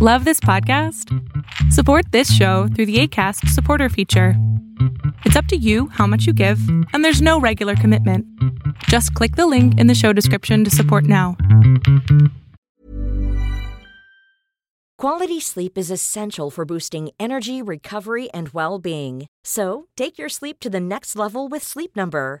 Love this podcast? Support this show through the ACAST supporter feature. It's up to you how much you give, and there's no regular commitment. Just click the link in the show description to support now. Quality sleep is essential for boosting energy, recovery, and well being. So, take your sleep to the next level with Sleep Number.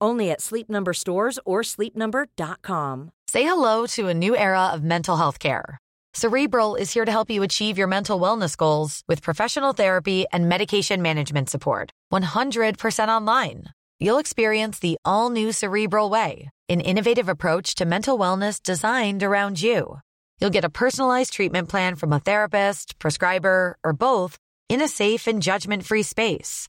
Only at Sleep Number stores or sleepnumber.com. Say hello to a new era of mental health care. Cerebral is here to help you achieve your mental wellness goals with professional therapy and medication management support. 100% online. You'll experience the all new Cerebral Way, an innovative approach to mental wellness designed around you. You'll get a personalized treatment plan from a therapist, prescriber, or both in a safe and judgment free space.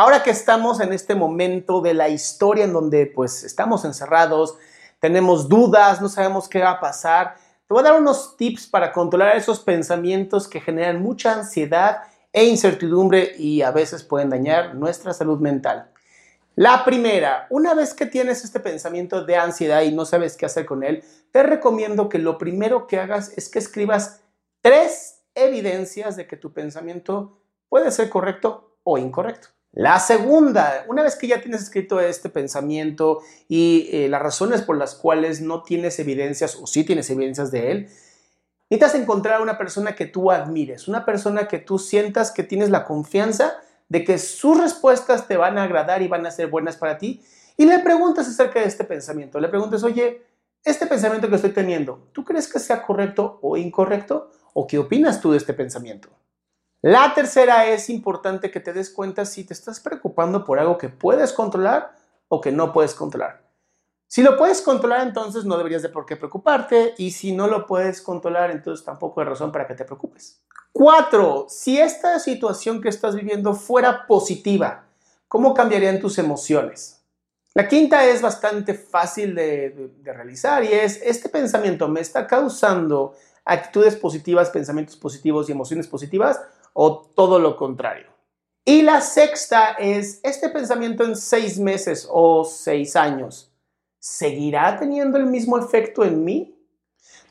Ahora que estamos en este momento de la historia en donde pues estamos encerrados, tenemos dudas, no sabemos qué va a pasar, te voy a dar unos tips para controlar esos pensamientos que generan mucha ansiedad e incertidumbre y a veces pueden dañar nuestra salud mental. La primera, una vez que tienes este pensamiento de ansiedad y no sabes qué hacer con él, te recomiendo que lo primero que hagas es que escribas tres evidencias de que tu pensamiento puede ser correcto o incorrecto. La segunda, una vez que ya tienes escrito este pensamiento y eh, las razones por las cuales no tienes evidencias o sí tienes evidencias de él, necesitas encontrar una persona que tú admires, una persona que tú sientas que tienes la confianza de que sus respuestas te van a agradar y van a ser buenas para ti y le preguntas acerca de este pensamiento. Le preguntas, oye, este pensamiento que estoy teniendo, ¿tú crees que sea correcto o incorrecto? ¿O qué opinas tú de este pensamiento? La tercera es importante que te des cuenta si te estás preocupando por algo que puedes controlar o que no puedes controlar. Si lo puedes controlar, entonces no deberías de por qué preocuparte y si no lo puedes controlar, entonces tampoco hay razón para que te preocupes. Cuatro, si esta situación que estás viviendo fuera positiva, ¿cómo cambiarían tus emociones? La quinta es bastante fácil de, de realizar y es, este pensamiento me está causando actitudes positivas, pensamientos positivos y emociones positivas o todo lo contrario. Y la sexta es este pensamiento en seis meses o seis años. ¿Seguirá teniendo el mismo efecto en mí?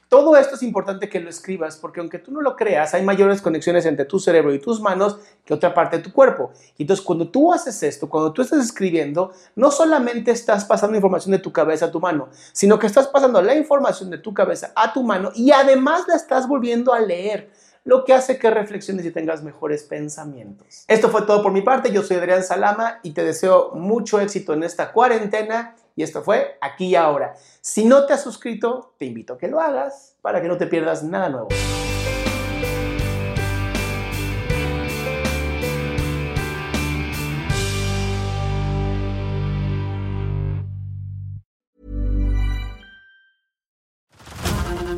Todo esto es importante que lo escribas porque aunque tú no lo creas, hay mayores conexiones entre tu cerebro y tus manos que otra parte de tu cuerpo. Y entonces cuando tú haces esto, cuando tú estás escribiendo, no solamente estás pasando información de tu cabeza a tu mano, sino que estás pasando la información de tu cabeza a tu mano y además la estás volviendo a leer lo que hace que reflexiones y tengas mejores pensamientos. Esto fue todo por mi parte, yo soy Adrián Salama y te deseo mucho éxito en esta cuarentena y esto fue aquí y ahora. Si no te has suscrito, te invito a que lo hagas para que no te pierdas nada nuevo.